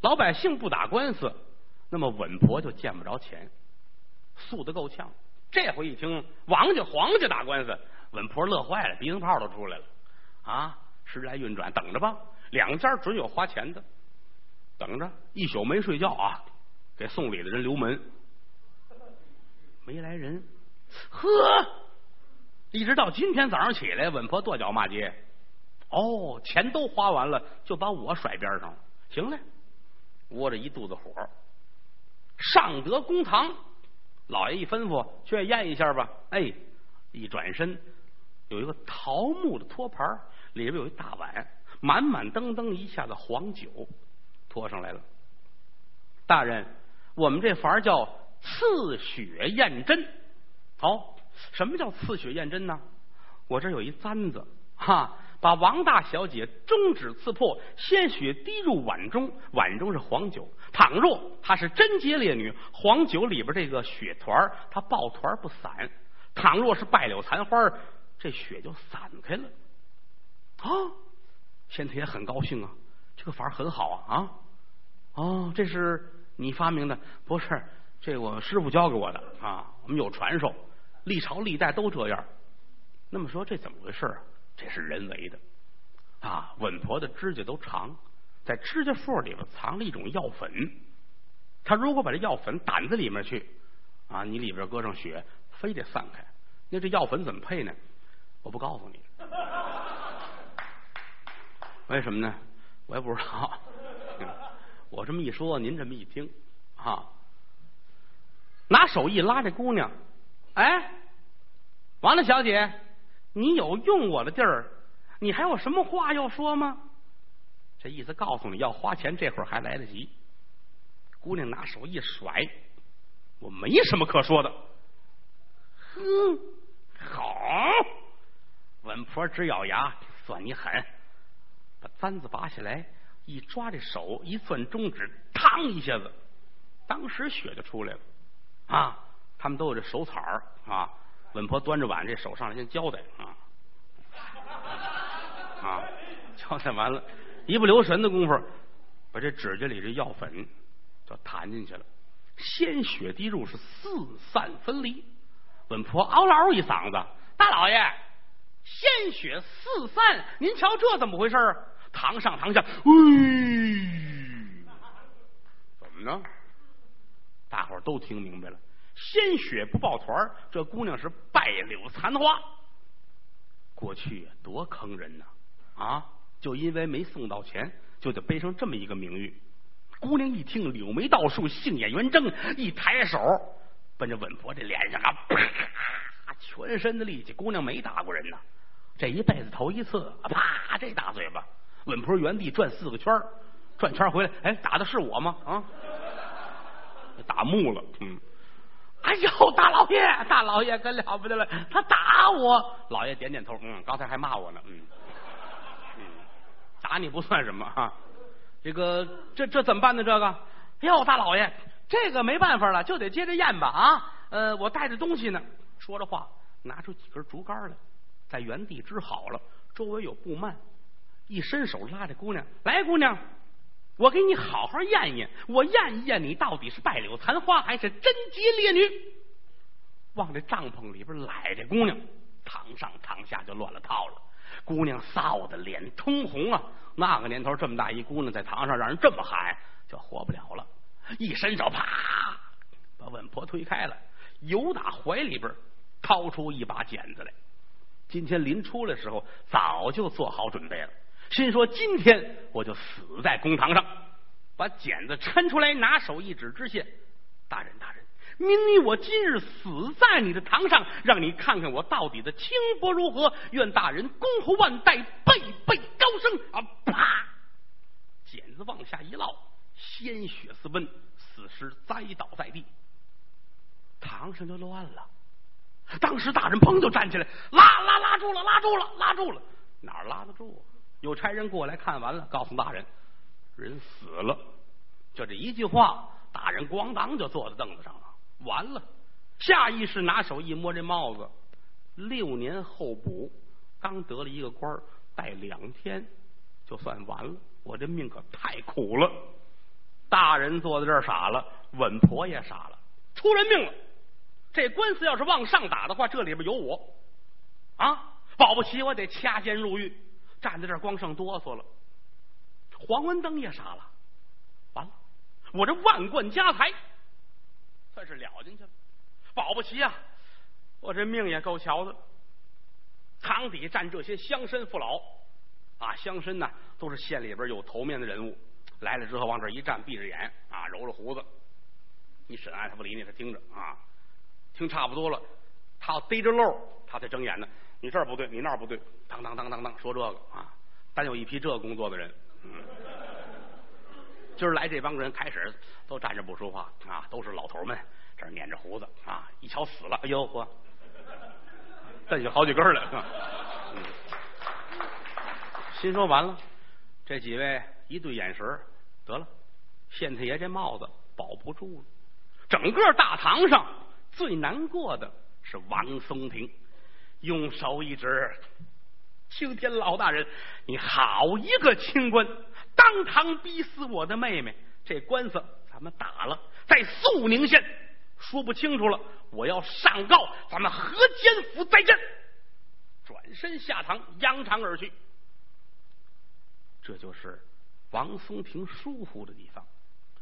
老百姓不打官司，那么稳婆就见不着钱，素的够呛。这回一听王家黄家打官司，稳婆乐坏了，鼻子泡都出来了啊！时来运转，等着吧，两家准有花钱的，等着一宿没睡觉啊！给送礼的人留门，没来人，呵，一直到今天早上起来，稳婆跺脚骂街，哦，钱都花完了，就把我甩边上了。行了，窝着一肚子火，上得公堂，老爷一吩咐，去验一下吧。哎，一转身，有一个桃木的托盘，里边有一大碗，满满登登一下子黄酒，托上来了。大人。我们这法叫刺血验针。好，什么叫刺血验针呢？我这有一簪子，哈，把王大小姐中指刺破，鲜血滴入碗中，碗中是黄酒。倘若她是贞洁烈女，黄酒里边这个血团它抱团不散；倘若是败柳残花，这血就散开了。啊，县太爷很高兴啊，这个法很好啊啊！哦，这是。你发明的不是这，我师傅教给我的啊。我们有传授，历朝历代都这样。那么说这怎么回事啊？这是人为的啊。稳婆的指甲都长，在指甲缝里边藏了一种药粉。他如果把这药粉掸子里面去啊，你里边搁上血，非得散开。那这药粉怎么配呢？我不告诉你。为什么呢？我也不知道。我这么一说，您这么一听，啊，拿手一拉这姑娘，哎，王大小姐，你有用我的地儿，你还有什么话要说吗？这意思告诉你要花钱，这会儿还来得及。姑娘拿手一甩，我没什么可说的。哼，好，稳婆直咬牙，算你狠，把簪子拔下来。一抓这手，一攥中指，嘡一下子，当时血就出来了啊！他们都有这手彩儿啊。稳婆端着碗，这手上来先交代啊啊，交代完了，一不留神的功夫，把这指甲里这药粉就弹进去了，鲜血滴入，是四散分离。稳婆嗷嗷一嗓子：“大老爷，鲜血四散，您瞧这怎么回事啊？”堂上堂下，喂，怎么着？大伙儿都听明白了，鲜血不抱团这姑娘是败柳残花。过去多坑人呐！啊，就因为没送到钱，就得背上这么一个名誉。姑娘一听，柳眉倒竖，杏眼圆睁，一抬手，奔着稳婆这脸上啊，啪，全身的力气。姑娘没打过人呐，这一辈子头一次，啪，这大嘴巴。稳婆原地转四个圈转圈回来，哎，打的是我吗？啊，打木了，嗯，哎呦，大老爷，大老爷可了不得了，他打我，老爷点点头，嗯，刚才还骂我呢，嗯，嗯，打你不算什么哈，这个这这怎么办呢？这个，哟，大老爷，这个没办法了，就得接着验吧啊，呃，我带着东西呢，说着话，拿出几根竹竿来，在原地支好了，周围有布幔。一伸手拉着姑娘来，姑娘，我给你好好验验，我验一验你到底是败柳残花还是贞洁烈女。往这帐篷里边揽这姑娘，堂上堂下就乱了套了。姑娘臊的脸通红啊！那个年头这么大一姑娘在堂上让人这么喊，就活不了了。一伸手，啪，把稳婆推开了，由打怀里边掏出一把剪子来。今天临出来时候，早就做好准备了。心说：“今天我就死在公堂上。”把剪子抻出来，拿手一指，知县大人，大人，明你我今日死在你的堂上，让你看看我到底的清薄如何。愿大人恭候万代，辈辈高升。啊！啪！剪子往下一落，鲜血四奔，死尸栽倒在地，堂上就乱了。当时大人砰就站起来，拉拉拉住了，拉住了，拉住了，哪拉得住啊？有差人过来看完了，告诉大人，人死了。就这一句话，大人咣当就坐在凳子上了。完了，下意识拿手一摸这帽子，六年候补，刚得了一个官戴两天就算完了。我这命可太苦了。大人坐在这儿傻了，稳婆也傻了，出人命了。这官司要是往上打的话，这里边有我啊，保不齐我得掐尖入狱。站在这儿光剩哆嗦了。黄文登也傻了，完了，我这万贯家财算是了进去了，保不齐啊，我这命也够瞧的。堂底站这些乡绅父老啊，乡绅呢都是县里边有头面的人物，来了之后往这一站，闭着眼啊，揉着胡子。你审案他不理你，他听着啊，听差不多了，他要逮着漏，他才睁眼呢。你这儿不对，你那儿不对，当当当当当，说这个啊，单有一批这工作的人。嗯，今儿来这帮人，开始都站着不说话啊，都是老头们，这儿捻着胡子啊，一瞧死了，哎呦呵，瞪起好几根来。嗯，心说完了，这几位一对眼神得了，县太爷这帽子保不住了。整个大堂上最难过的是王松亭。用手一指，青天老大人，你好一个清官，当堂逼死我的妹妹。这官司咱们打了，在肃宁县说不清楚了，我要上告，咱们河间府再见。转身下堂，扬长而去。这就是王松亭疏忽的地方。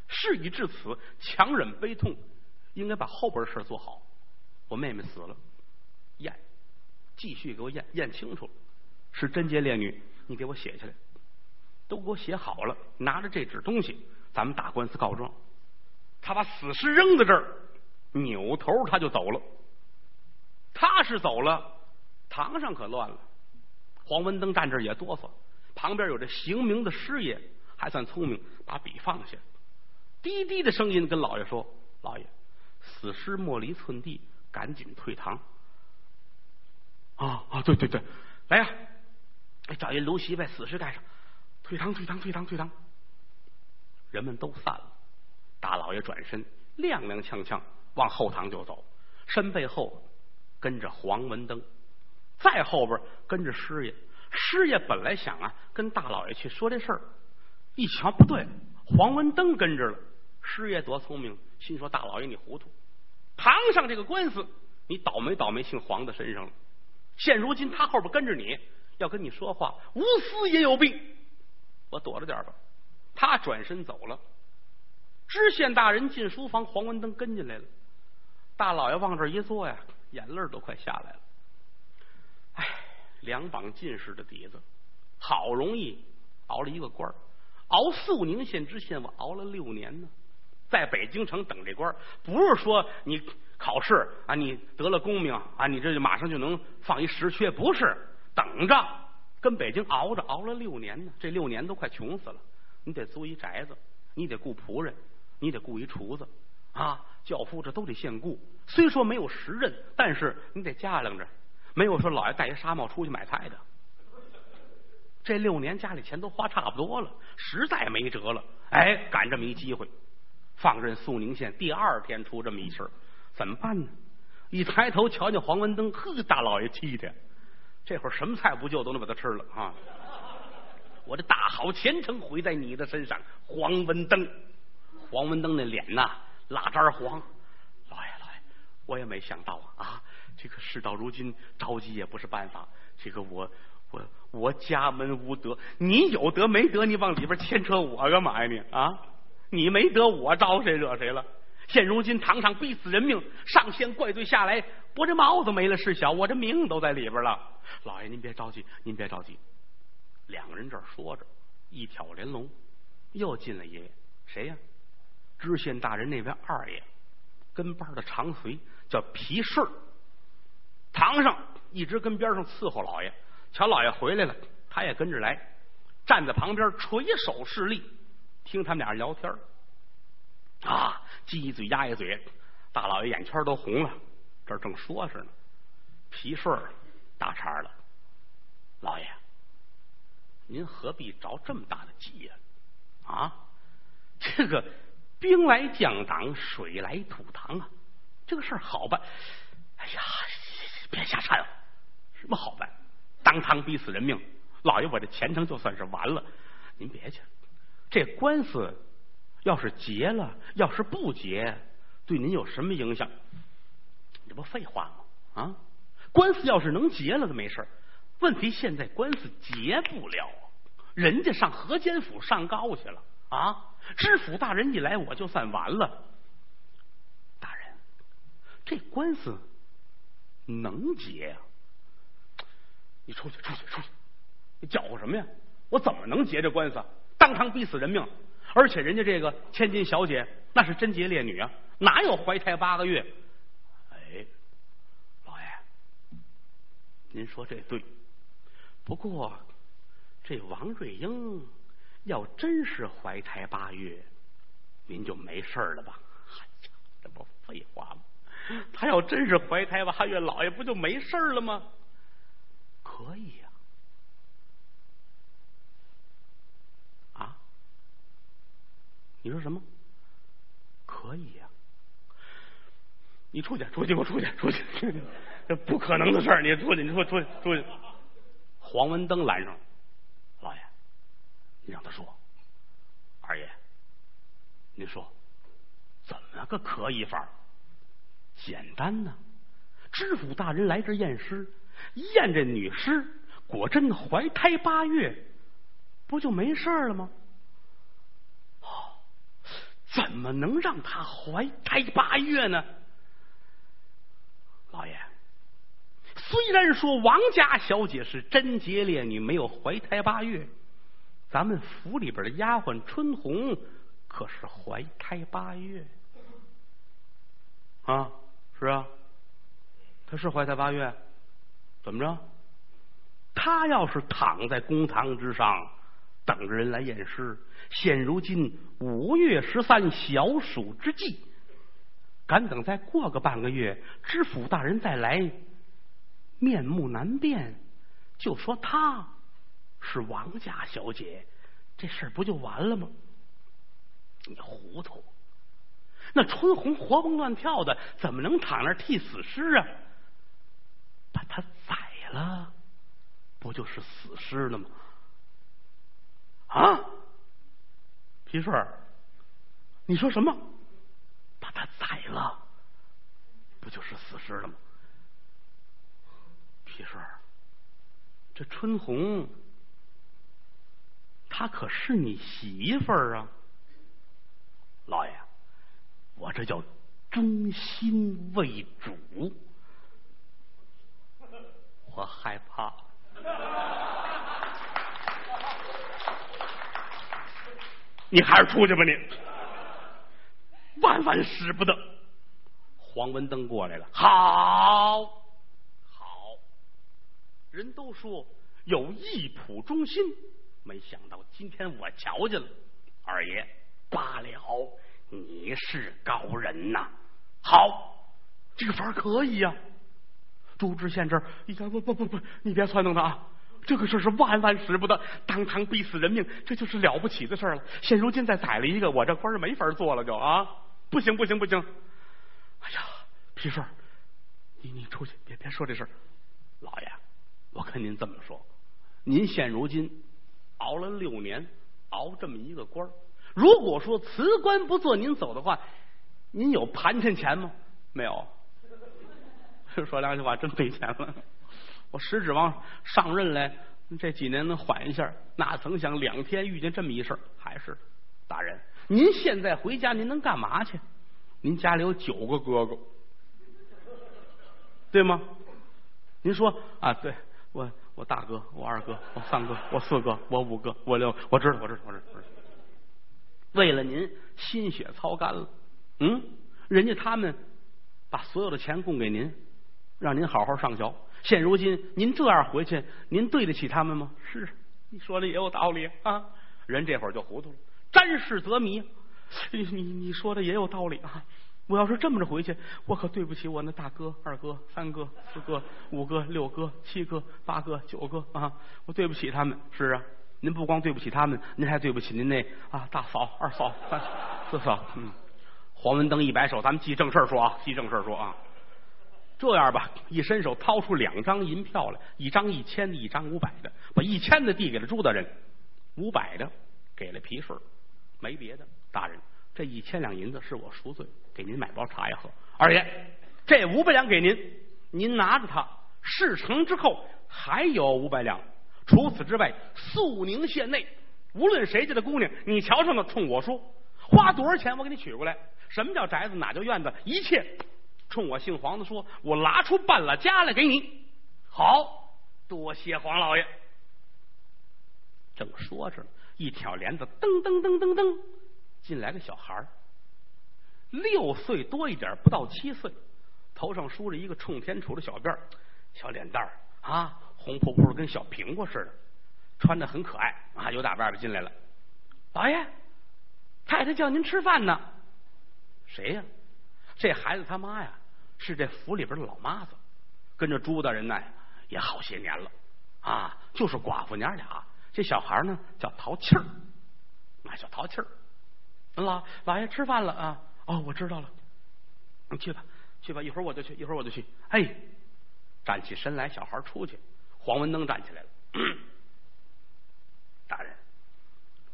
事已至此，强忍悲痛，应该把后边的事做好。我妹妹死了，验。继续给我验验清楚，是贞洁烈女，你给我写下来，都给我写好了。拿着这纸东西，咱们打官司告状。他把死尸扔在这儿，扭头他就走了。他是走了，堂上可乱了。黄文登站这儿也哆嗦，旁边有这刑名的师爷，还算聪明，把笔放下，低低的声音跟老爷说：“老爷，死尸莫离寸地，赶紧退堂。”啊啊，对对对，来呀！找一芦席把死尸盖上，退堂，退堂，退堂，退堂。人们都散了，大老爷转身，踉踉跄跄往后堂就走，身背后跟着黄文登，再后边跟着师爷。师爷本来想啊，跟大老爷去说这事儿，一瞧不对，黄文登跟着了。师爷多聪明，心说大老爷你糊涂，堂上这个官司，你倒霉倒霉姓黄的身上了。现如今他后边跟着你，要跟你说话，无私也有病。我躲着点吧。他转身走了。知县大人进书房，黄文登跟进来了。大老爷往这一坐呀，眼泪都快下来了。唉，两榜进士的底子，好容易熬了一个官熬肃宁县知县，我熬了六年呢。在北京城等这官不是说你。考试啊，你得了功名啊，你这就马上就能放一实缺？不是，等着，跟北京熬着，熬了六年呢，这六年都快穷死了。你得租一宅子，你得雇仆人，你得雇一厨子啊，教夫这都得现雇。虽说没有时任，但是你得架量着，没有说老爷戴一纱帽出去买菜的。这六年家里钱都花差不多了，实在没辙了，哎，赶这么一机会，放任肃宁县，第二天出这么一事儿。怎么办呢？一抬头瞧见黄文登，呵，大老爷气的，这会儿什么菜不就都能把他吃了啊！我的大好前程毁在你的身上，黄文登。黄文登那脸呐，蜡渣黄。老爷，老爷，我也没想到啊啊！这个事到如今，着急也不是办法。这个我我我家门无德，你有德没德？你往里边牵扯我干嘛呀？你啊，你没德，我招谁惹谁了？现如今堂上逼死人命，上仙怪罪下来，我这帽子没了事小，我这命都在里边了。老爷您别着急，您别着急。两个人这说着，一挑帘笼，又进了爷爷，谁呀？知县大人那边二爷，跟班的长随叫皮顺堂上一直跟边上伺候老爷，瞧老爷回来了，他也跟着来，站在旁边垂手侍立，听他们俩人聊天啊，鸡一嘴鸭一嘴，大老爷眼圈都红了。这正说着呢，皮顺打岔了：“老爷，您何必着这么大的急呀？啊，这个兵来将挡，水来土挡啊，这个事儿好办。哎呀，别瞎掺和，什么好办？当堂逼死人命，老爷我这前程就算是完了。您别去，这官司。”要是结了，要是不结，对您有什么影响？这不废话吗？啊，官司要是能结了，就没事问题现在官司结不了，人家上河间府上告去了啊！知府大人一来，我就算完了。大人，这官司能结呀？你出去，出去，出去！你搅和什么呀？我怎么能结这官司？当场逼死人命！而且人家这个千金小姐那是贞洁烈女啊，哪有怀胎八个月？哎，老爷，您说这对。不过，这王瑞英要真是怀胎八月，您就没事了吧？哎呀，这不废话吗？他要真是怀胎八月，老爷不就没事了吗？可以呀。你说什么？可以呀。你出去，出去，给我出去，出去！这不可能的事儿，你出去，你说出去，出去。黄文登拦上，老爷，你让他说。二爷，您说怎么个可以法？简单呐，知府大人来这验尸，验这女尸果真怀胎八月，不就没事了吗？怎么能让她怀胎八月呢？老爷。虽然说王家小姐是贞洁烈女，没有怀胎八月，咱们府里边的丫鬟春红可是怀胎八月啊！是啊，她是怀胎八月，怎么着？她要是躺在公堂之上等着人来验尸，现如今五月十三小暑之际，敢等再过个半个月，知府大人再来。面目难辨，就说她是王家小姐，这事儿不就完了吗？你糊涂！那春红活蹦乱跳的，怎么能躺那儿替死尸啊？把他宰了，不就是死尸了吗？啊，皮顺，你说什么？把他宰了，不就是死尸了吗？皮顺，这春红，她可是你媳妇儿啊，老爷，我这叫忠心为主，我害怕，你还是出去吧，你万万使不得。黄文登过来了，好。好人都说有一仆忠心，没想到今天我瞧见了。二爷罢了，你是高人呐！好，这个法儿可以呀。朱知县这儿，你看不不不不，你别撺掇他啊！这个事儿是万万使不得，当堂逼死人命，这就是了不起的事儿了。现如今再宰了一个，我这官儿没法做了，就啊！不行不行不行！哎呀，皮顺，你你出去，别别说这事儿，老爷。我跟您这么说，您现如今熬了六年，熬这么一个官儿如果说辞官不做，您走的话，您有盘缠钱吗？没有。说两句话，真没钱了。我实指望上任来这几年能缓一下，哪曾想两天遇见这么一事儿还是大人，您现在回家，您能干嘛去？您家里有九个哥哥，对吗？您说啊，对。我我大哥，我二哥，我三哥，我四哥，我五哥，我六，我知道，我知道，我知道。为了您，心血操干了。嗯，人家他们把所有的钱供给您，让您好好上学。现如今您这样回去，您对得起他们吗？是，你说的也有道理啊。人这会儿就糊涂了，沾事则迷。你你你说的也有道理啊。我要是这么着回去，我可对不起我那大哥、二哥、三哥、四哥、五哥、六哥、七哥、八哥、九哥啊！我对不起他们。是啊，您不光对不起他们，您还对不起您那啊大嫂、二嫂、三四嫂。嗯，黄文登一摆手，咱们记正事儿说啊，记正事儿说啊。这样吧，一伸手掏出两张银票来，一张一千的，一张五百的，把一千的递给了朱大人，五百的给了皮顺，没别的，大人。这一千两银子是我赎罪，给您买包茶叶喝。二爷，这五百两给您，您拿着它，事成之后还有五百两。除此之外，肃宁县内无论谁家的姑娘，你瞧上了，冲我说，花多少钱我给你娶过来。什么叫宅子，哪叫院子，一切冲我姓黄的说，我拿出半拉家来给你。好多谢黄老爷。正说着，一挑帘子，噔噔噔噔噔，进来个小孩儿，六岁多一点，不到七岁，头上梳着一个冲天杵的小辫儿，小脸蛋儿啊，红扑扑的，跟小苹果似的，穿的很可爱啊，由打外边进来了。老爷，太太叫您吃饭呢。谁呀？这孩子他妈呀，是这府里边的老妈子，跟着朱大人呢也好些年了啊，就是寡妇娘俩。这小孩呢叫淘气儿，那叫淘气儿。老老爷吃饭了啊？哦，我知道了。你去吧，去吧，一会儿我就去，一会儿我就去。哎，站起身来，小孩出去。黄文登站起来了。大人，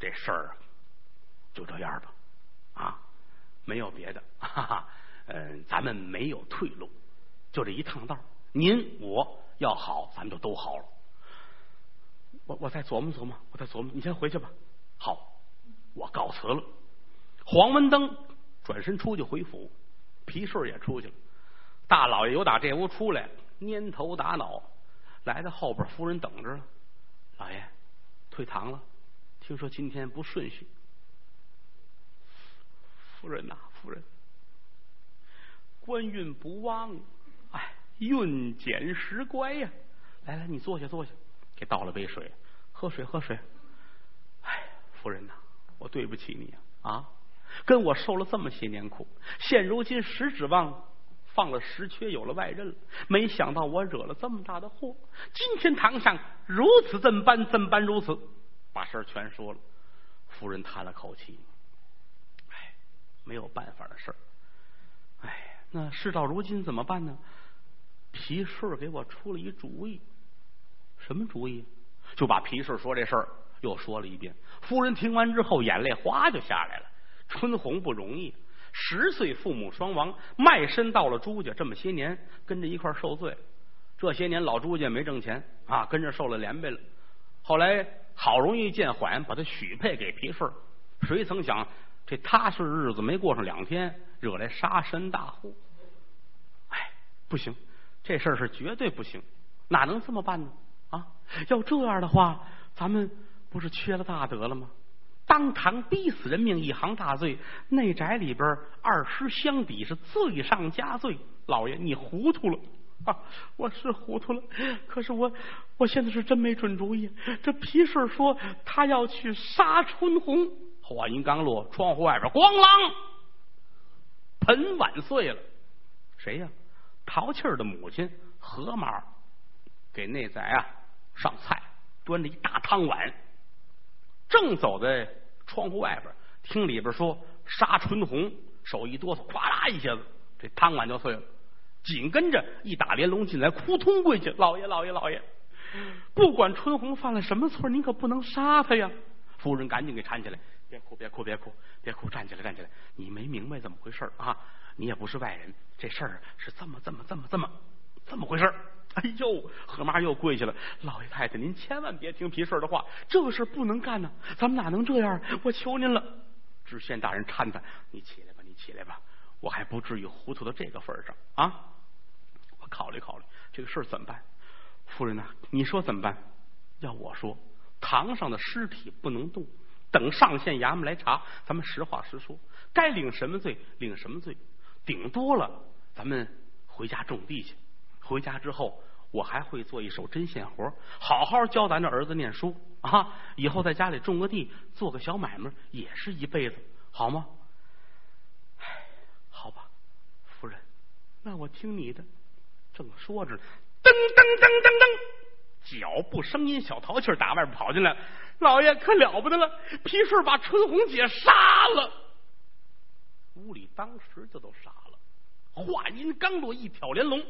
这事儿就这样吧。啊，没有别的，哈哈。嗯，咱们没有退路，就这一趟道。您我要好，咱们就都好了。我我再琢磨琢磨，我再琢磨。你先回去吧。好，我告辞了。黄文登转身出去回府，皮顺也出去了。大老爷由打这屋出来，蔫头打脑，来到后边，夫人等着了。老爷退堂了，听说今天不顺序。夫人呐，夫人，官运不旺，哎，运减时乖呀。来来，你坐下，坐下。给倒了杯水，喝水喝水。哎，夫人呐，我对不起你啊！啊，跟我受了这么些年苦，现如今实指望放了石缺，有了外人了。没想到我惹了这么大的祸。今天堂上如此这般，这般如此，把事儿全说了。夫人叹了口气，哎，没有办法的事儿。哎，那事到如今怎么办呢？皮顺给我出了一主意。什么主意？就把皮顺说这事儿又说了一遍。夫人听完之后，眼泪哗就下来了。春红不容易，十岁父母双亡，卖身到了朱家，这么些年跟着一块受罪。这些年老朱家没挣钱啊，跟着受了连累了。后来好容易见缓，把他许配给皮顺。谁曾想这踏实日子没过上两天，惹来杀身大祸。哎，不行，这事儿是绝对不行，哪能这么办呢？啊，要这样的话，咱们不是缺了大德了吗？当堂逼死人命，一行大罪。内宅里边二师相抵，是罪上加罪。老爷，你糊涂了啊！我是糊涂了，可是我我现在是真没准主意。这皮顺说他要去杀春红，话音刚落，窗户外边咣啷，盆碗碎了。谁呀？淘气儿的母亲何妈给内宅啊！上菜，端着一大汤碗，正走在窗户外边，听里边说杀春红，手一哆嗦，咵啦一下子，这汤碗就碎了。紧跟着一打连龙进来，扑通跪下，老爷，老爷，老爷，不管春红犯了什么错，您可不能杀他呀！夫人赶紧给搀起来，别哭，别哭，别哭，别哭，站起来，站起来，你没明白怎么回事啊？你也不是外人，这事儿是这么，这么，这么，这么，这么回事。哎呦，何妈又跪下了。老爷太太，您千万别听皮顺的话，这个事不能干呢。咱们哪能这样？我求您了。知县大人搀他，你起来吧，你起来吧。我还不至于糊涂到这个份上啊。我考虑考虑，这个事儿怎么办？夫人呐，你说怎么办？要我说，堂上的尸体不能动，等上县衙门来查，咱们实话实说，该领什么罪领什么罪。顶多了，咱们回家种地去。回家之后，我还会做一手针线活，好好教咱这儿子念书啊！以后在家里种个地，做个小买卖，也是一辈子，好吗？唉，好吧，夫人，那我听你的。正说着，噔噔噔噔噔，脚步声音，小淘气打外边跑进来，老爷可了不得了，皮顺把春红姐杀了。屋里当时就都傻了。话音刚落，一挑连笼。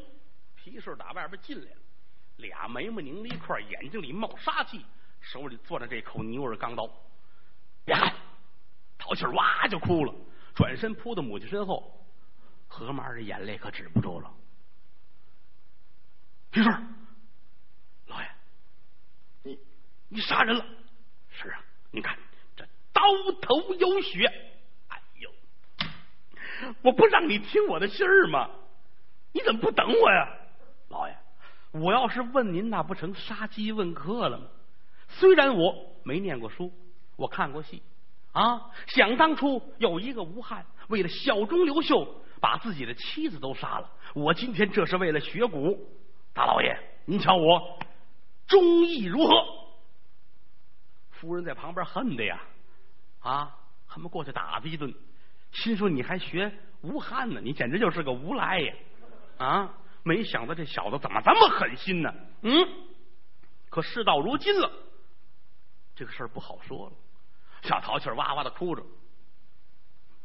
皮顺打外边进来了，俩眉毛拧了一块，眼睛里冒杀气，手里攥着这口牛耳钢刀。别看，淘气哇就哭了，转身扑到母亲身后。何妈的眼泪可止不住了。皮顺，老爷，你你杀人了？是啊，你看这刀头有血。哎呦，我不让你听我的信儿吗？你怎么不等我呀，老爷？我要是问您，那不成杀鸡问客了吗？虽然我没念过书，我看过戏啊。想当初有一个吴汉，为了效忠刘秀。把自己的妻子都杀了，我今天这是为了学古。大老爷，您瞧我忠义如何？夫人在旁边恨的呀，啊，恨不过去打他一顿，心说你还学吴汉呢，你简直就是个无赖呀！啊，没想到这小子怎么这么狠心呢？嗯，可事到如今了，这个事儿不好说了。小淘气哇哇的哭着，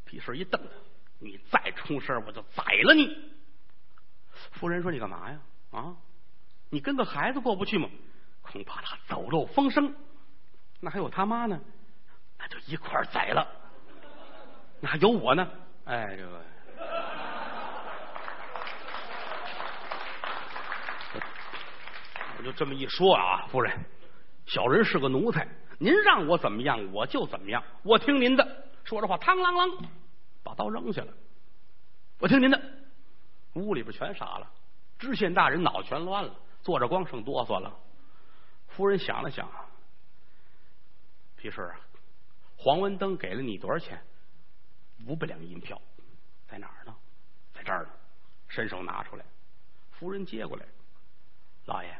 皮顺一瞪他。你再出事我就宰了你！夫人说：“你干嘛呀？啊，你跟个孩子过不去吗？恐怕他走漏风声。那还有他妈呢，那就一块宰了。那还有我呢？哎，这个，我就这么一说啊，夫人，小人是个奴才，您让我怎么样我就怎么样，我听您的。说着话，嘡啷啷。”把刀扔下了，我听您的。屋里边全傻了，知县大人脑全乱了，坐着光剩哆嗦了。夫人想了想，皮顺啊，黄文登给了你多少钱？五百两银票，在哪儿呢？在这儿呢。伸手拿出来，夫人接过来。老爷，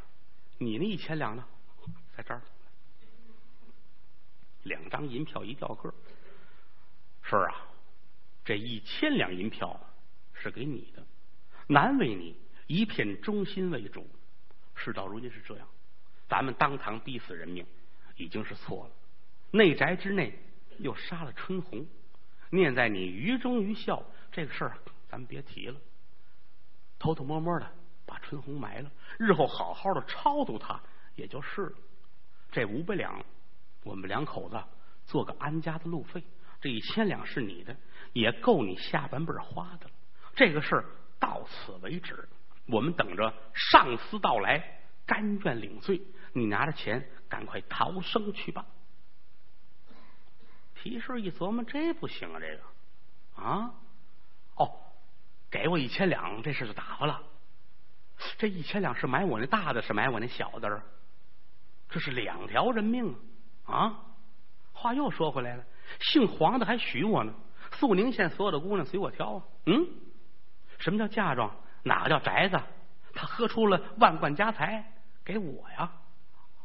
你那一千两呢？在这儿。两张银票一吊个。是啊。这一千两银票是给你的，难为你一片忠心为主。事到如今是这样，咱们当堂逼死人命已经是错了。内宅之内又杀了春红，念在你愚忠愚孝，这个事儿咱们别提了。偷偷摸摸的把春红埋了，日后好好的超度他也就是了。这五百两，我们两口子做个安家的路费。这一千两是你的。也够你下半辈花的了。这个事儿到此为止，我们等着上司到来，甘愿领罪。你拿着钱，赶快逃生去吧。皮顺一琢磨，这不行啊，这个啊，哦，给我一千两，这事就打发了。这一千两是买我那大的，是买我那小的？这是两条人命啊！啊，话又说回来了，姓黄的还许我呢。肃宁县所有的姑娘随我挑啊，嗯，什么叫嫁妆？哪个叫宅子？他喝出了万贯家财给我呀！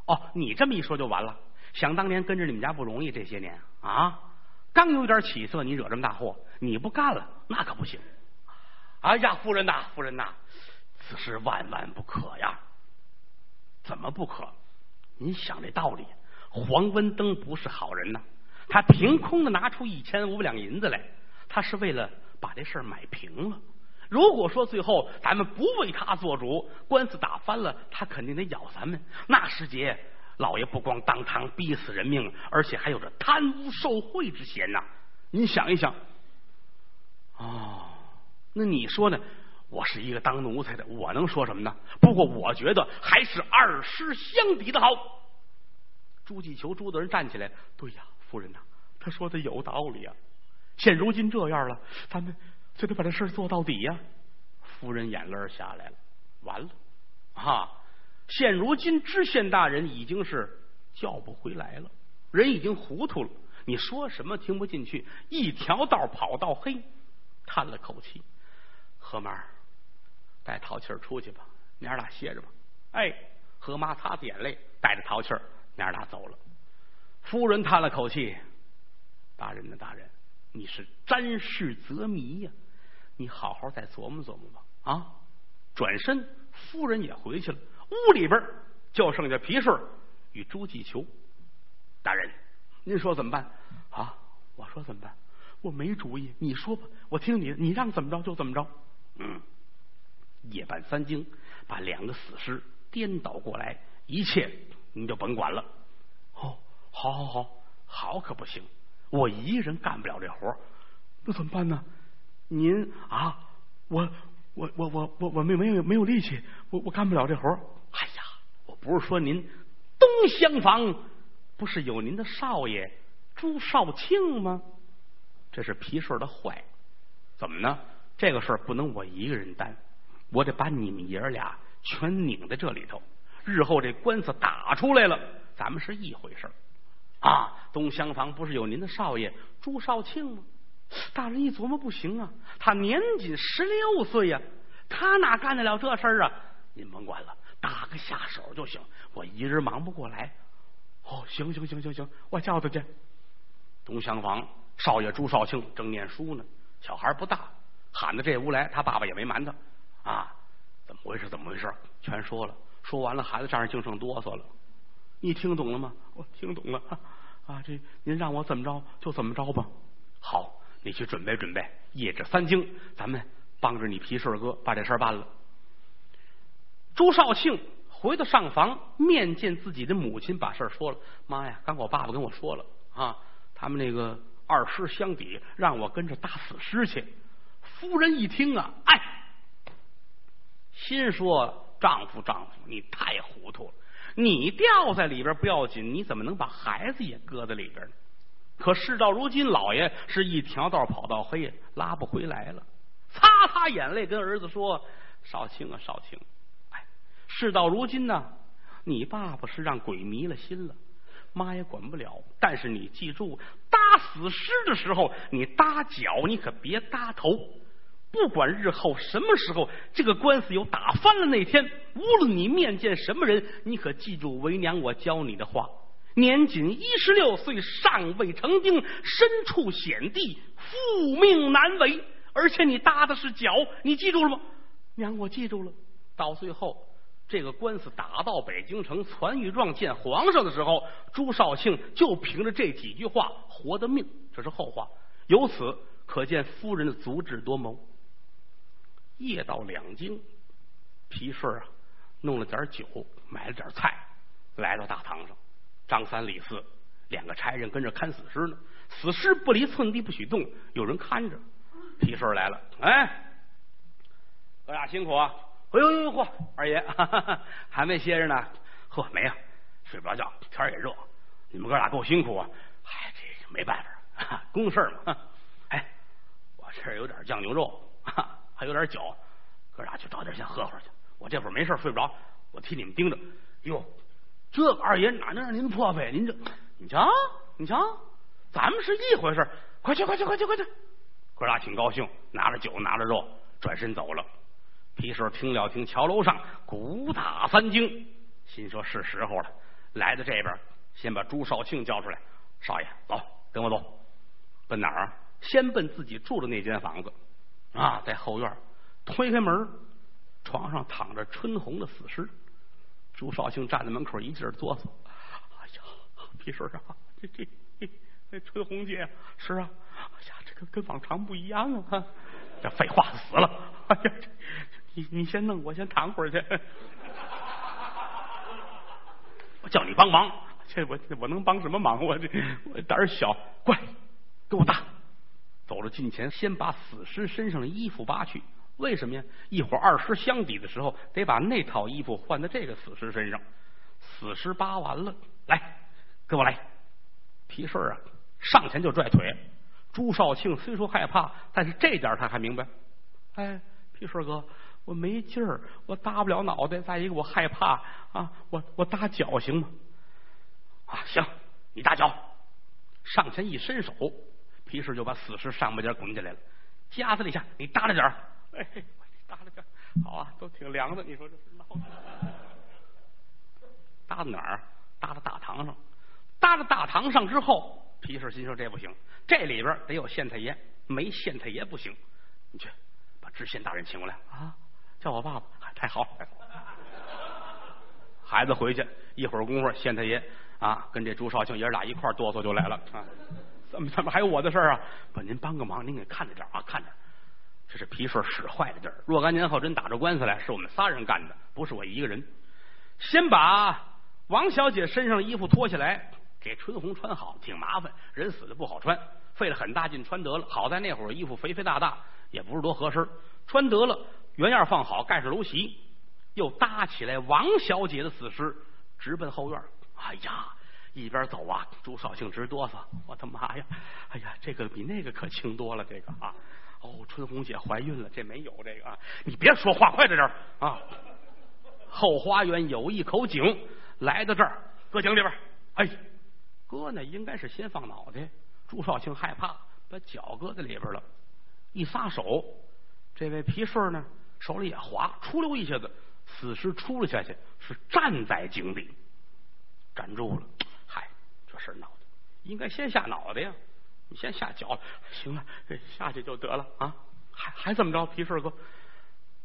哦，你这么一说就完了。想当年跟着你们家不容易，这些年啊，刚有点起色，你惹这么大祸，你不干了那可不行。哎呀，夫人呐，夫人呐，此事万万不可呀！怎么不可？您想这道理，黄文登不是好人呐。他凭空的拿出一千五百两银子来，他是为了把这事儿买平了。如果说最后咱们不为他做主，官司打翻了，他肯定得咬咱们。那时节，老爷不光当堂逼死人命，而且还有着贪污受贿之嫌呐。您想一想，哦，那你说呢？我是一个当奴才的，我能说什么呢？不过我觉得还是二师相比的好。朱继求，朱大人站起来，对呀。夫人呐，他说的有道理啊！现如今这样了，咱们就得把这事做到底呀！夫人眼泪下来了，完了啊！现如今知县大人已经是叫不回来了，人已经糊涂了，你说什么听不进去，一条道跑到黑，叹了口气。何妈，带淘气儿出去吧，娘俩歇着吧。哎，何妈擦擦眼泪，带着淘气儿，娘俩走了。夫人叹了口气：“大人呐，大人，你是沾事则迷呀，你好好再琢磨琢磨吧。”啊！转身，夫人也回去了。屋里边就剩下皮顺与朱继求。大人，您说怎么办？啊！我说怎么办？我没主意，你说吧，我听你的，你让怎么着就怎么着。嗯，夜半三更，把两个死尸颠倒过来，一切你就甭管了。哦。好好好，好可不行！我一人干不了这活那怎么办呢？您啊，我我我我我我没没有没有力气，我我干不了这活哎呀，我不是说您东厢房不是有您的少爷朱少庆吗？这是皮顺的坏，怎么呢？这个事儿不能我一个人担，我得把你们爷儿俩全拧在这里头。日后这官司打出来了，咱们是一回事儿啊。东厢房不是有您的少爷朱少庆吗？大人一琢磨，不行啊，他年仅十六岁呀，他哪干得了这事儿啊？您甭管了，打个下手就行。我一人忙不过来。哦，行行行行行，我叫他去。东厢房少爷朱少庆正念书呢，小孩不大，喊到这屋来，他爸爸也没瞒他啊。怎么回事？怎么回事？全说了。说完了，孩子这儿净剩哆嗦了。你听懂了吗？我听懂了 啊！这您让我怎么着就怎么着吧。好，你去准备准备，夜至三更，咱们帮着你皮顺哥把这事儿办了。朱少庆回到上房，面见自己的母亲，把事儿说了。妈呀，刚我爸爸跟我说了啊，他们那个二师相抵，让我跟着打死尸去。夫人一听啊，哎，心说。丈夫，丈夫，你太糊涂了！你掉在里边不要紧，你怎么能把孩子也搁在里边呢？可事到如今，老爷是一条道跑到黑，拉不回来了。擦擦眼泪，跟儿子说：“少卿啊，少卿，哎，事到如今呢，你爸爸是让鬼迷了心了，妈也管不了。但是你记住，搭死尸的时候，你搭脚，你可别搭头。”不管日后什么时候这个官司有打翻了那天，无论你面见什么人，你可记住为娘我教你的话：年仅一十六岁，尚未成丁，身处险地，父命难违。而且你搭的是脚，你记住了吗？娘，我记住了。到最后，这个官司打到北京城传谕状见皇上的时候，朱少庆就凭着这几句话活的命。这是后话。由此可见夫人的足智多谋。夜到两更，皮顺啊，弄了点酒，买了点菜，来到大堂上。张三李四两个差人跟着看死尸呢，死尸不离寸地，不许动，有人看着。皮顺来了，哎，哥俩辛苦啊！哎呦呦嚯，二爷 还没歇着呢。呵，没有，睡不着觉，天也热。你们哥俩够辛苦啊！哎，这没办法，公事嘛。哎，我这儿有点酱牛肉。还有点酒，哥俩去找点先喝会儿去。我这会儿没事睡不着，我替你们盯着。哟，这个二爷哪能让您破费？您这，你瞧，你瞧，咱们是一回事。快去，快去，快去，快去！哥俩挺高兴，拿着酒，拿着肉，转身走了。皮顺听了听，桥楼上鼓打三惊，心说是时候了。来到这边，先把朱少庆叫出来。少爷，走，跟我走。奔哪儿？先奔自己住的那间房子。啊，在后院推开门，床上躺着春红的死尸。朱少庆站在门口，一劲儿哆嗦。哎呀，皮顺啊，这这这春红姐是啊，哎呀，这个跟往常不一样啊。这废话死了。哎呀，你你先弄，我先躺会儿去。我叫你帮忙，这我我能帮什么忙？我这我胆儿小，乖，给我搭。走到近前，先把死尸身上的衣服扒去。为什么呀？一会儿二尸相抵的时候，得把那套衣服换在这个死尸身上。死尸扒完了，来，跟我来。皮顺啊，上前就拽腿。朱少庆虽说害怕，但是这点他还明白。哎，皮顺哥，我没劲儿，我搭不了脑袋。再一个，我害怕啊，我我搭脚行吗？啊，行，你搭脚。上前一伸手。皮顺就把死尸上半截拱起来了，夹子里下，你搭着点儿，哎，搭了点，好啊，都挺凉的。你说这是闹的？搭到哪儿？搭到大堂上。搭到大堂上之后，皮顺心说这不行，这里边得有县太爷，没县太爷不行。你去把知县大人请过来啊，叫我爸爸，太好。孩子回去一会儿功夫，县太爷啊，跟这朱少庆爷俩一块哆嗦就来了啊。怎么怎么还有我的事儿啊？不，您帮个忙，您给看着点啊，看着。这是皮顺使坏的地儿。若干年后真打出官司来，是我们仨人干的，不是我一个人。先把王小姐身上的衣服脱下来，给春红穿好，挺麻烦，人死了不好穿。费了很大劲穿得了。好在那会儿衣服肥肥大大，也不是多合身，穿得了原样放好，盖上楼席，又搭起来王小姐的死尸，直奔后院。哎呀，一边走啊，朱少庆直哆嗦，我的妈呀！哎呀，这个比那个可轻多了，这个啊，哦，春红姐怀孕了，这没有这个啊，你别说话，快在这啊！后花园有一口井，来到这儿，搁井里边。哎，搁呢，应该是先放脑袋。朱少庆害怕，把脚搁在里边了，一撒手，这位皮顺呢，手里也滑，出溜一下子，死尸出了下去，是站在井底，站住了。嗨，这事闹的，应该先下脑袋呀，你先下脚，行了，下去就得了啊。还还这么着，皮顺哥，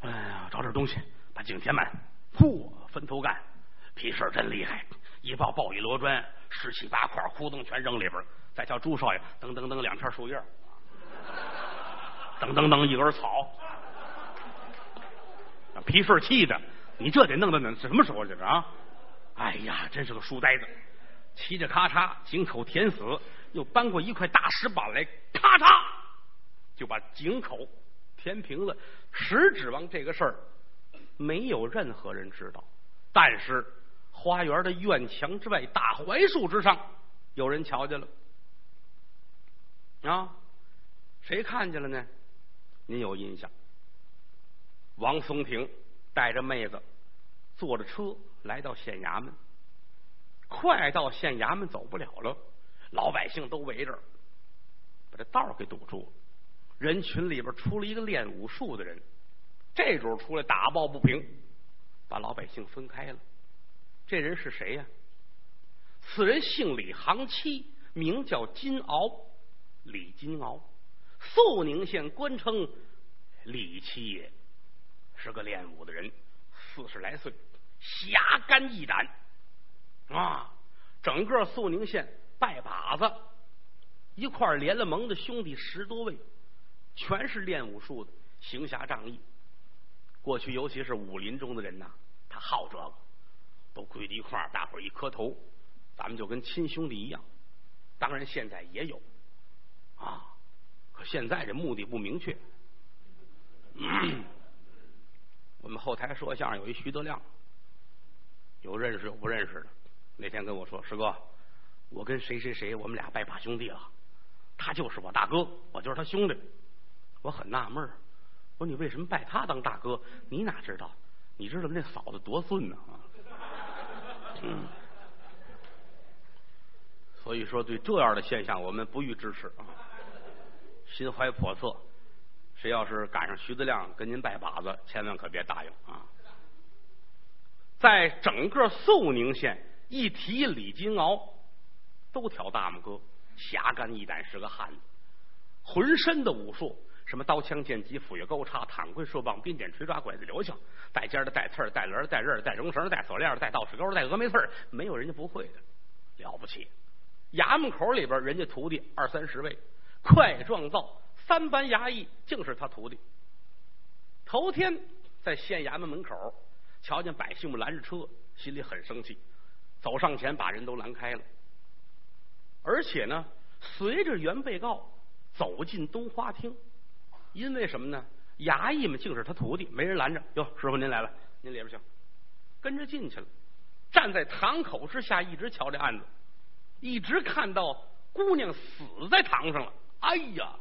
哎呀，找点东西把井填满。嚯，分头干，皮顺真厉害，一抱抱一摞砖，十七八块，窟窿全扔里边。再叫朱少爷，噔噔噔，两片树叶，噔噔噔，一根草，皮顺气的，你这得弄到哪什么时候去啊？哎呀，真是个书呆子，骑着咔嚓，井口填死，又搬过一块大石板来，咔嚓就把井口填平了。实指望这个事儿没有任何人知道，但是花园的院墙之外，大槐树之上，有人瞧见了。啊，谁看见了呢？您有印象？王松亭带着妹子坐着车来到县衙门，快到县衙门走不了了，老百姓都围着，把这道给堵住了。人群里边出了一个练武术的人，这主出来打抱不平，把老百姓分开了。这人是谁呀？此人姓李，行七，名叫金鳌。李金鳌，肃宁县官称李七爷，是个练武的人，四十来岁，侠肝义胆啊！整个肃宁县拜把子一块连了盟的兄弟十多位，全是练武术的，行侠仗义。过去尤其是武林中的人呐，他好这个，都跪在一块儿，大伙儿一磕头，咱们就跟亲兄弟一样。当然现在也有。啊！可现在这目的不明确。我们后台说相声有一徐德亮，有认识有不认识的。那天跟我说：“师哥，我跟谁谁谁，我们俩拜把兄弟了。他就是我大哥，我就是他兄弟。”我很纳闷我说：“你为什么拜他当大哥？你哪知道？你知道那嫂子多顺呢？” 嗯。所以说，对这样的现象，我们不予支持啊。心怀叵测，谁要是赶上徐德亮跟您拜把子，千万可别答应啊！在整个肃宁县，一提李金鳌，都挑大拇哥，侠肝义胆，是个汉子，浑身的武术，什么刀枪剑戟斧钺钩叉躺棍射棒鞭锏锤抓拐子流星，带尖的带刺儿带轮带刃带绒绳带锁链带倒齿钩带峨眉刺儿，没有人家不会的，了不起！衙门口里边，人家徒弟二三十位。快壮造三班衙役，竟是他徒弟。头天在县衙门门口，瞧见百姓们拦着车，心里很生气，走上前把人都拦开了。而且呢，随着原被告走进东花厅，因为什么呢？衙役们竟是他徒弟，没人拦着。哟，师傅您来了，您里边请。跟着进去了，站在堂口之下，一直瞧这案子，一直看到姑娘死在堂上了。哎呀，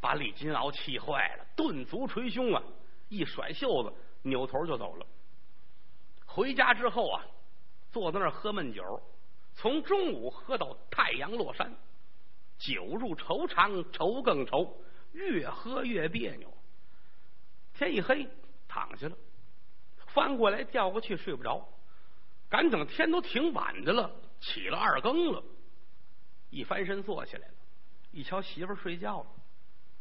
把李金鳌气坏了，顿足捶胸啊！一甩袖子，扭头就走了。回家之后啊，坐在那儿喝闷酒，从中午喝到太阳落山，酒入愁肠，愁更愁，越喝越别扭。天一黑，躺下了，翻过来调过去，睡不着。赶等天都挺晚的了，起了二更了，一翻身坐起来了。一瞧媳妇睡觉了，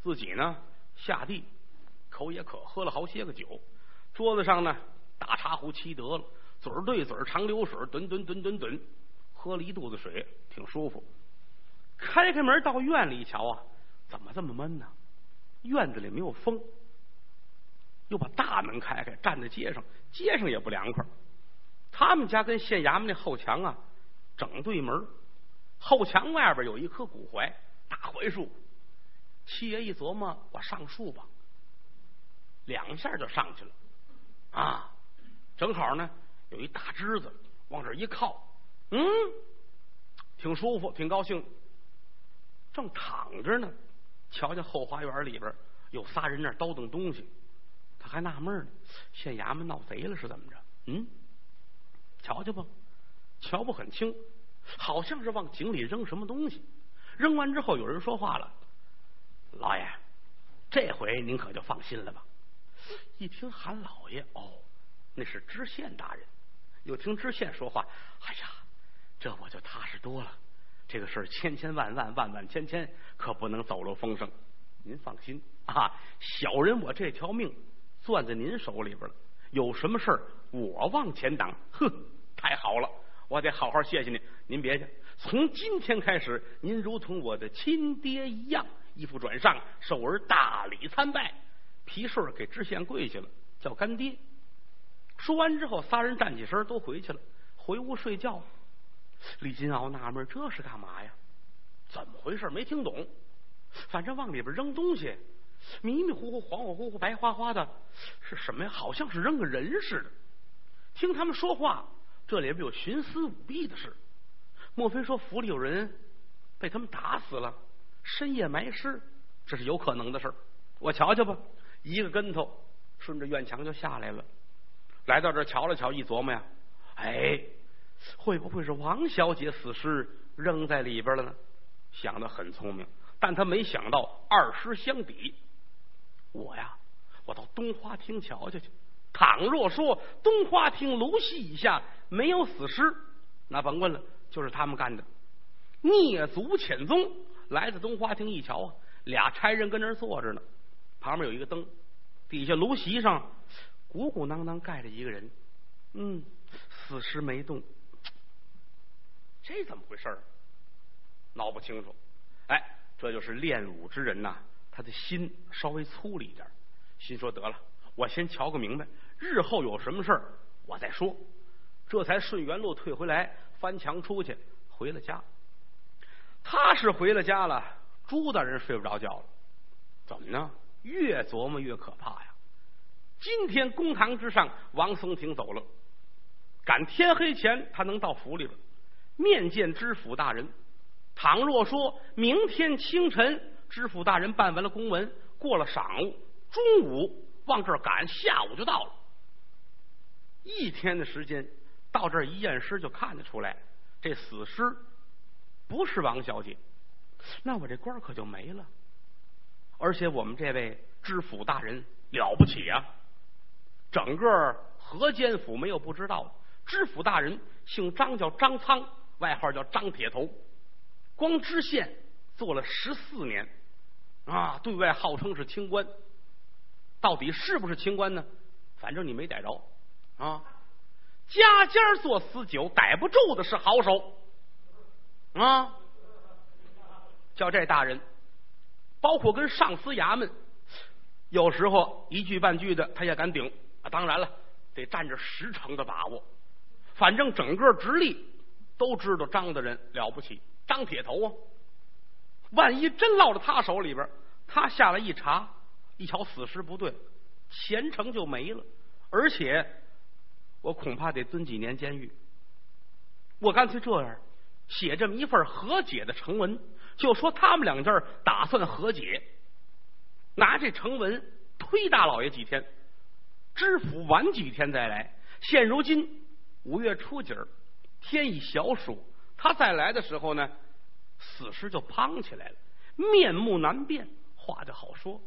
自己呢下地，口也渴，喝了好些个酒。桌子上呢大茶壶沏得了，嘴儿对嘴儿长流水，吨吨吨吨吨，喝了一肚子水，挺舒服。开开门到院里一瞧啊，怎么这么闷呢？院子里没有风。又把大门开开，站在街上，街上也不凉快。他们家跟县衙门那后墙啊，整对门，后墙外边有一棵古槐。大槐树。七爷一琢磨，我上树吧，两下就上去了啊！正好呢，有一大枝子，往这一靠，嗯，挺舒服，挺高兴。正躺着呢，瞧见后花园里边有仨人那叨叨东西，他还纳闷呢，县衙门闹贼了是怎么着？嗯，瞧瞧吧，瞧不很清，好像是往井里扔什么东西。扔完之后，有人说话了：“老爷，这回您可就放心了吧？”一听韩老爷，哦，那是知县大人。又听知县说话：“哎呀，这我就踏实多了。”这个事儿千千万万万万千千，可不能走漏风声。您放心啊，小人我这条命攥在您手里边了，有什么事儿我往前挡。哼，太好了，我得好好谢谢您。您别去，从今天开始，您如同我的亲爹一样，衣服转上，受儿大礼参拜。皮顺给知县跪下了，叫干爹。说完之后，仨人站起身都回去了，回屋睡觉。李金鳌纳闷：这是干嘛呀？怎么回事？没听懂。反正往里边扔东西，迷迷糊糊、恍恍惚惚、白花花的，是什么呀？好像是扔个人似的。听他们说话，这里边有徇私舞弊的事。莫非说府里有人被他们打死了，深夜埋尸？这是有可能的事我瞧瞧吧。一个跟头顺着院墙就下来了，来到这儿瞧了瞧，一琢磨呀，哎。会不会是王小姐死尸扔在里边了呢？想的很聪明，但他没想到二尸相比。我呀，我到东花厅瞧瞧去。倘若说东花厅芦席以下没有死尸，那甭问了，就是他们干的。蹑足潜踪，来到东花厅一瞧啊，俩差人跟那儿坐着呢，旁边有一个灯，底下芦席上鼓鼓囊囊盖着一个人。嗯，死尸没动。这怎么回事儿？闹不清楚。哎，这就是练武之人呐，他的心稍微粗了一点。心说得了，我先瞧个明白，日后有什么事儿我再说。这才顺原路退回来，翻墙出去，回了家。他是回了家了，朱大人睡不着觉了。怎么呢？越琢磨越可怕呀！今天公堂之上，王松亭走了，赶天黑前他能到府里边。面见知府大人，倘若说明天清晨知府大人办完了公文，过了晌午，中午往这儿赶，下午就到了。一天的时间，到这儿一验尸就看得出来，这死尸不是王小姐，那我这官可就没了。而且我们这位知府大人了不起啊，整个河间府没有不知道的。知府大人姓张，叫张苍。外号叫张铁头，光知县做了十四年啊，对外号称是清官，到底是不是清官呢？反正你没逮着啊。家家做私酒，逮不住的是好手啊。叫这大人，包括跟上司衙门，有时候一句半句的他也敢顶当然了，得占着十成的把握。反正整个直隶。都知道张大人了不起，张铁头啊！万一真落到他手里边，他下来一查，一瞧死尸不对，前程就没了。而且我恐怕得蹲几年监狱。我干脆这样，写这么一份和解的呈文，就说他们两家打算和解，拿这呈文推大老爷几天，知府晚几天再来。现如今五月初几儿。天已小暑，他再来的时候呢，死尸就胖起来了，面目难辨，话就好说。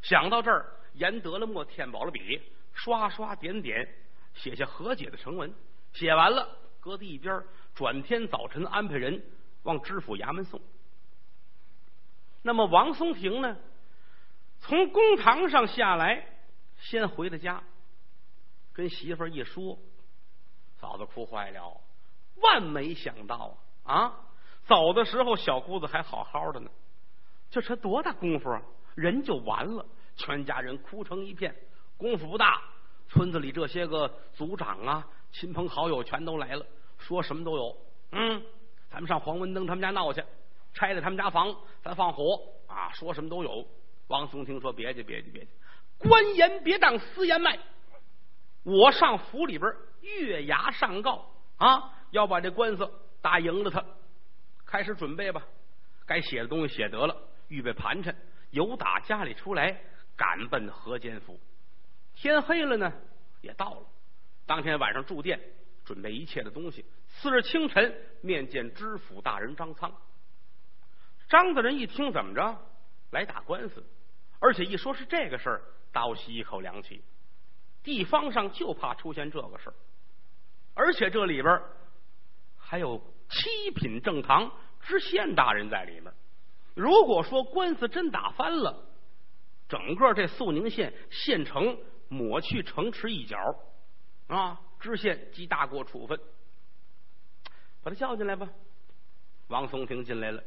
想到这儿，严得了墨，添饱了笔，刷刷点点，写下和解的成文。写完了，搁在一边，转天早晨安排人往知府衙门送。那么王松亭呢，从公堂上下来，先回的家，跟媳妇儿一说。嫂子哭坏了，万没想到啊！走的时候小姑子还好好的呢，这才多大功夫啊，人就完了，全家人哭成一片。功夫不大，村子里这些个族长啊、亲朋好友全都来了，说什么都有。嗯，咱们上黄文登他们家闹去，拆了他们家房，咱放火啊，说什么都有。王松听说：“别介，别介，别介，官言别当私言卖。我上府里边月牙上告啊，要把这官司打赢了，他开始准备吧。该写的东西写得了，预备盘缠，由打家里出来，赶奔河间府。天黑了呢，也到了。当天晚上住店，准备一切的东西。次日清晨面见知府大人张苍。张大人一听，怎么着来打官司？而且一说是这个事儿，倒吸一口凉气。地方上就怕出现这个事儿，而且这里边还有七品正堂知县大人在里面。如果说官司真打翻了，整个这肃宁县县城抹去城池一角啊！知县记大过处分，把他叫进来吧。王松亭进来了，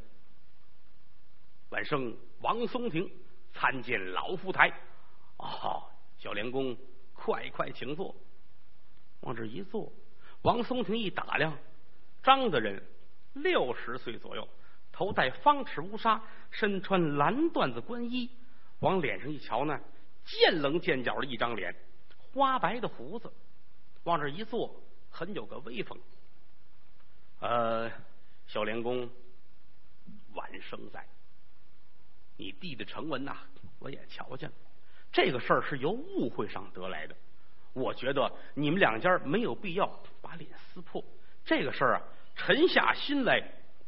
晚生王松亭。参见老夫台，哦，小莲公，快快请坐。往这一坐，王松亭一打量，张大人六十岁左右，头戴方尺乌纱，身穿蓝缎子官衣，往脸上一瞧呢，见棱见角的一张脸，花白的胡子，往这一坐，很有个威风。呃，小莲公，晚生在。你弟的成文呐，我也瞧见了。这个事儿是由误会上得来的，我觉得你们两家没有必要把脸撕破。这个事儿啊，沉下心来，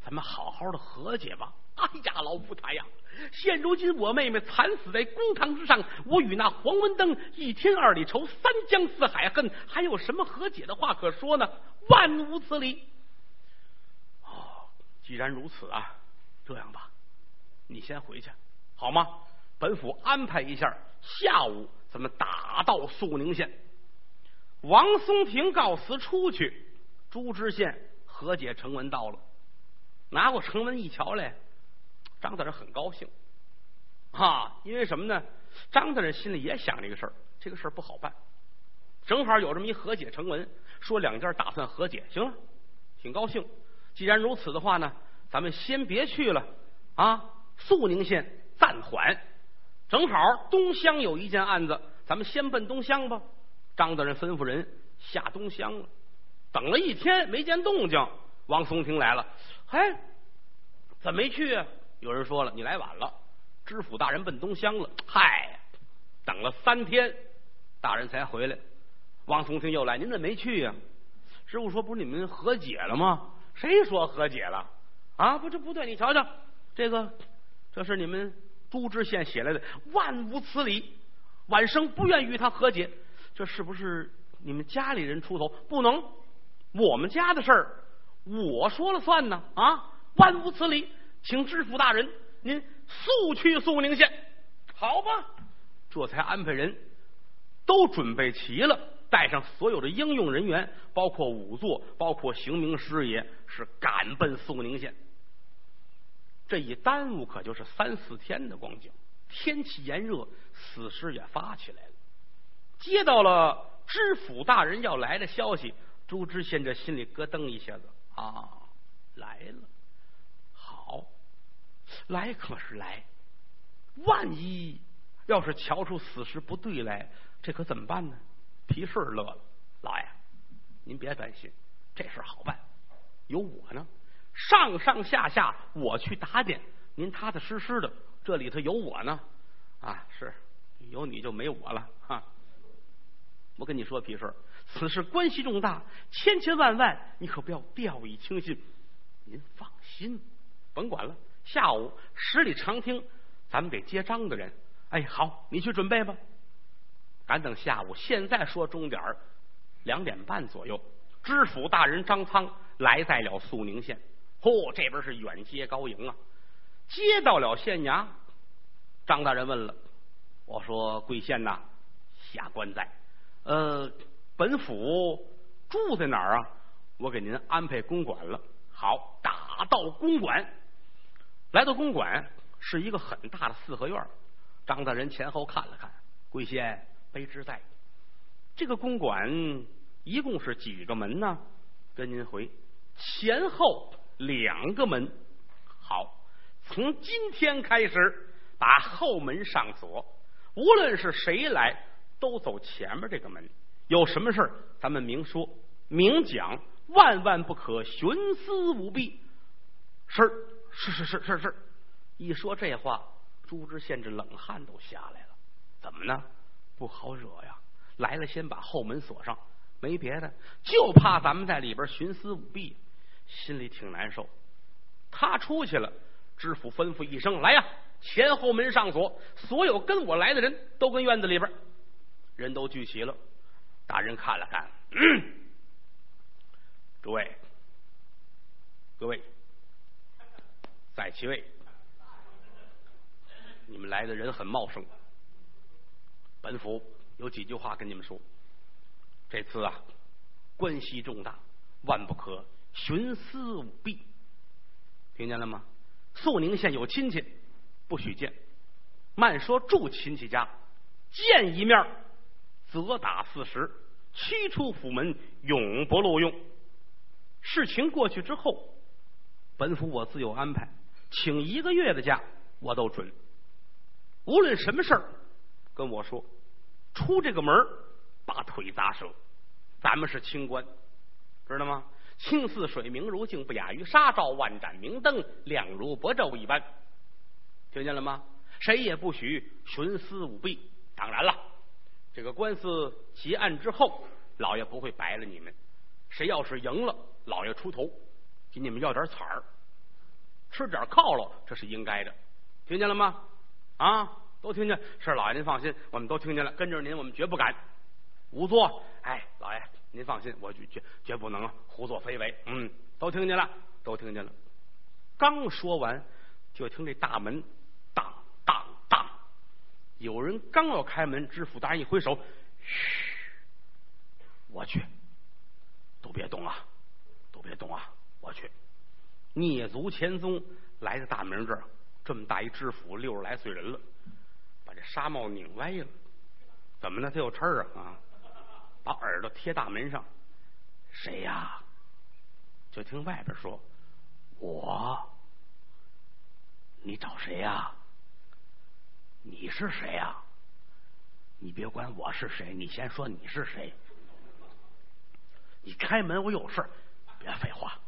咱们好好的和解吧。哎呀，老夫台呀，现如今我妹妹惨死在公堂之上，我与那黄文登一天二里仇，三江四海恨，还有什么和解的话可说呢？万无此理。哦，既然如此啊，这样吧。你先回去，好吗？本府安排一下，下午咱们打到肃宁县。王松亭告辞出去，朱知县和解成文到了，拿过成文一瞧来，张大人很高兴，哈，因为什么呢？张大人心里也想这个事儿，这个事儿不好办，正好有这么一和解成文，说两家打算和解，行了，挺高兴。既然如此的话呢，咱们先别去了啊。肃宁县暂缓，正好东乡有一件案子，咱们先奔东乡吧。张大人吩咐人下东乡了，等了一天没见动静，王松亭来了，嘿，怎么没去啊？有人说了，你来晚了，知府大人奔东乡了。嗨，等了三天，大人才回来。王松亭又来，您怎么没去呀？师傅说，不是你们和解了吗？谁说和解了？啊，不，这不对，你瞧瞧这个。这是你们朱知县写来的，万无此理。晚生不愿与他和解，这是不是你们家里人出头？不能，我们家的事儿我说了算呢！啊，万无此理，请知府大人您速去肃宁县。好吧，这才安排人都准备齐了，带上所有的应用人员，包括仵作，包括刑名师爷，是赶奔肃宁县。这一耽误可就是三四天的光景，天气炎热，死尸也发起来了。接到了知府大人要来的消息，朱知县这心里咯噔一下子啊，来了，好，来可是来，万一要是瞧出死尸不对来，这可怎么办呢？皮顺乐了，老爷，您别担心，这事好办，有我呢。上上下下我去打点，您踏踏实实的，这里头有我呢，啊，是有你就没我了哈。我跟你说皮顺，此事关系重大，千千万万，你可不要掉以轻心。您放心，甭管了。下午十里长厅，咱们得接张的人。哎，好，你去准备吧。赶等下午，现在说钟点，两点半左右，知府大人张苍来在了肃宁县。嚯，这边是远接高迎啊！接到了县衙，张大人问了：“我说贵县呐，下官在，呃，本府住在哪儿啊？我给您安排公馆了。好，打到公馆，来到公馆是一个很大的四合院。张大人前后看了看，贵县卑职在。这个公馆一共是几个门呢？跟您回前后。两个门，好，从今天开始，把后门上锁，无论是谁来，都走前面这个门。有什么事儿，咱们明说明讲，万万不可徇私舞弊。是是是是是是，一说这话，朱知县这冷汗都下来了。怎么呢？不好惹呀！来了，先把后门锁上，没别的，就怕咱们在里边徇私舞弊，心里挺难受。他出去了，知府吩咐一声：“来呀，前后门上锁，所有跟我来的人都跟院子里边。”人都聚齐了。大人看了看，诸位，各位，在其位，你们来的人很茂盛。本府有几句话跟你们说。这次啊，关系重大，万不可徇私舞弊。听见了吗？肃宁县有亲戚，不许见。慢说住亲戚家，见一面，责打四十，驱出府门，永不录用。事情过去之后，本府我自有安排，请一个月的假，我都准。无论什么事儿。跟我说，出这个门把腿砸折。咱们是清官，知道吗？清似水，明如镜，不亚于纱照万盏明灯，亮如薄昼一般。听见了吗？谁也不许徇私舞弊。当然了，这个官司结案之后，老爷不会白了你们。谁要是赢了，老爷出头，给你们要点彩儿，吃点犒劳，这是应该的。听见了吗？啊！都听见是老爷，您放心，我们都听见了。跟着您，我们绝不敢仵作。哎，老爷，您放心，我绝绝绝不能胡作非为。嗯，都听见了，都听见了。刚说完，就听这大门当当当，有人刚要开门，知府大人一挥手，嘘，我去，都别动啊，都别动啊，我去。蹑足潜踪来到大门这儿，这么大一知府，六十来岁人了。把这纱帽拧歪了，怎么呢？他有刺儿啊！啊，把耳朵贴大门上，谁呀？就听外边说：“我。”你找谁呀？你是谁呀？你别管我是谁，你先说你是谁。你开门，我有事别废话。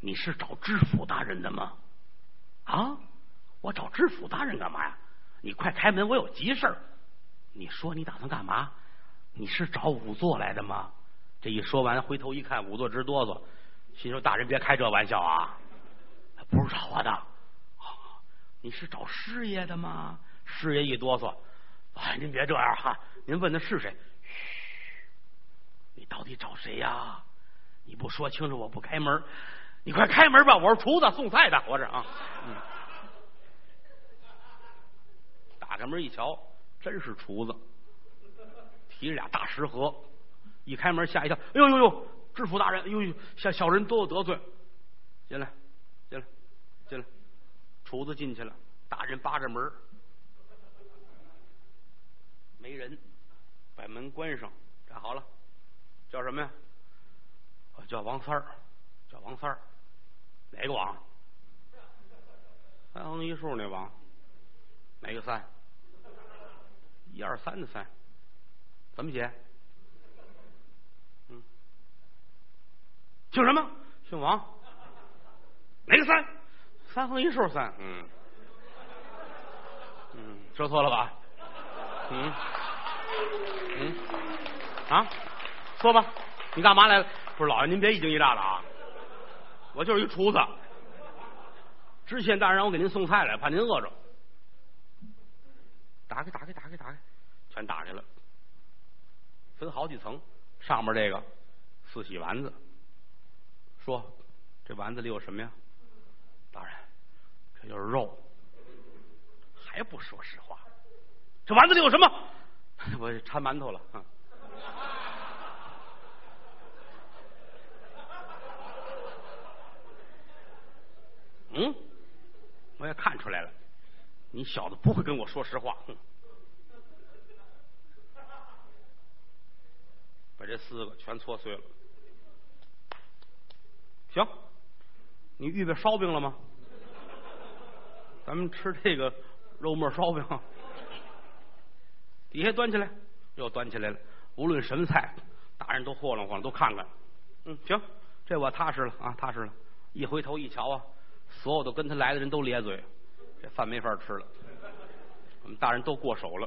你是找知府大人的吗？啊，我找知府大人干嘛呀？你快开门，我有急事儿。你说你打算干嘛？你是找仵作来的吗？这一说完，回头一看，仵作直哆嗦，心说：“大人别开这玩笑啊！不是找我的，你是找师爷的吗？”师爷一哆嗦：“哎，您别这样哈！您问的是谁？嘘，你到底找谁呀？你不说清楚，我不开门。你快开门吧！我是厨子，送菜的，我这啊。”嗯。打开门一瞧，真是厨子，提着俩大食盒，一开门吓一跳，哎呦呦呦，知府大人，哎呦呦，小小人多有得罪，进来，进来，进来，厨子进去了，大人扒着门，没人，把门关上，站好了，叫什么呀？我叫王三儿，叫王三儿，哪个王？三横一竖那王，哪个三？一二三的三，怎么写？嗯，姓什么？姓王。哪个三？三横一竖三。嗯，嗯，说错了吧？嗯，嗯，啊，说吧，你干嘛来了？不是老爷，您别一惊一乍的啊！我就是一厨子，知县大人让我给您送菜来，怕您饿着。打开，打开，打开，打开，全打开了。分好几层，上面这个四喜丸子。说这丸子里有什么呀？大人，这就是肉。还不说实话？这丸子里有什么？我掺馒头了。嗯，我也看出来了。你小子不会跟我说实话，哼！把这四个全搓碎了。行，你预备烧饼了吗？咱们吃这个肉末烧饼，底下端起来，又端起来了。无论什么菜，大人都霍楞霍楞，都看看。嗯，行，这我踏实了啊，踏实了。一回头一瞧啊，所有的跟他来的人都咧嘴，这饭没法吃了。我们大人都过手了，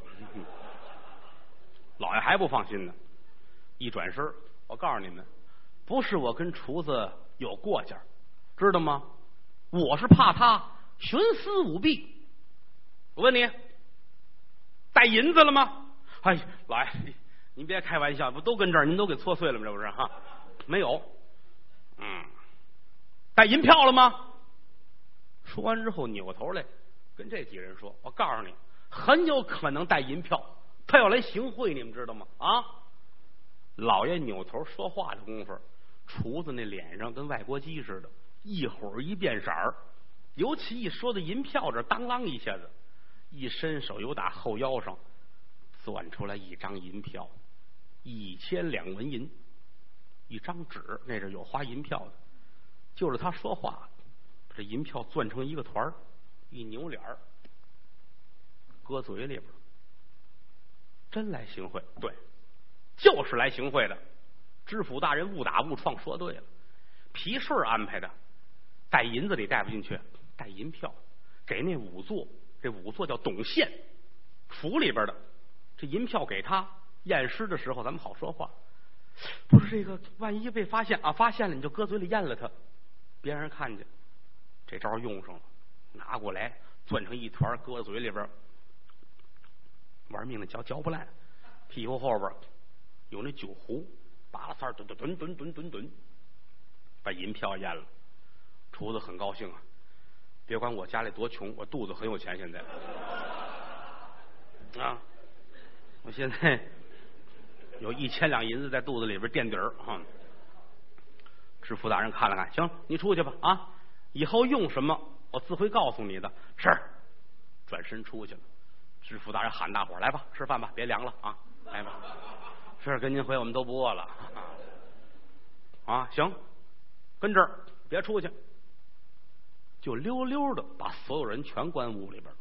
老爷还不放心呢。一转身，我告诉你们，不是我跟厨子有过节，知道吗？我是怕他徇私舞弊。我问你，带银子了吗？哎，老爷，您别开玩笑，不都跟这儿？您都给搓碎了吗？这不是哈？没有。嗯，带银票了吗？说完之后，扭过头来跟这几人说：“我告诉你。”很有可能带银票，他要来行贿，你们知道吗？啊！老爷扭头说话的功夫，厨子那脸上跟外国鸡似的，一会儿一变色儿。尤其一说到银票这，当啷一下子，一伸手又打后腰上攥出来一张银票，一千两纹银，一张纸，那是有花银票的。就是他说话，把这银票攥成一个团儿，一扭脸儿。搁嘴里边，真来行贿？对，就是来行贿的。知府大人误打误撞，说对了。皮顺安排的，带银子里带不进去，带银票给那仵作。这仵作叫董宪，府里边的。这银票给他验尸的时候，咱们好说话。不是这个，万一被发现啊，发现了你就搁嘴里咽了他，别让人看见。这招用上了，拿过来攥成一团，搁嘴里边。玩命的嚼嚼不烂，屁股后边有那酒壶，扒拉三儿吨吨吨吨吨吨，把银票咽了。厨子很高兴啊，别管我家里多穷，我肚子很有钱。现在啊，我现在有一千两银子在肚子里边垫底儿哈。知府大人看了看，行，你出去吧啊，以后用什么我自会告诉你的。是，转身出去了。知府大人喊大伙来吧，吃饭吧，别凉了啊！来吧，这跟您回，我们都不饿了啊！行，跟这儿别出去，就溜溜的把所有人全关屋里边了。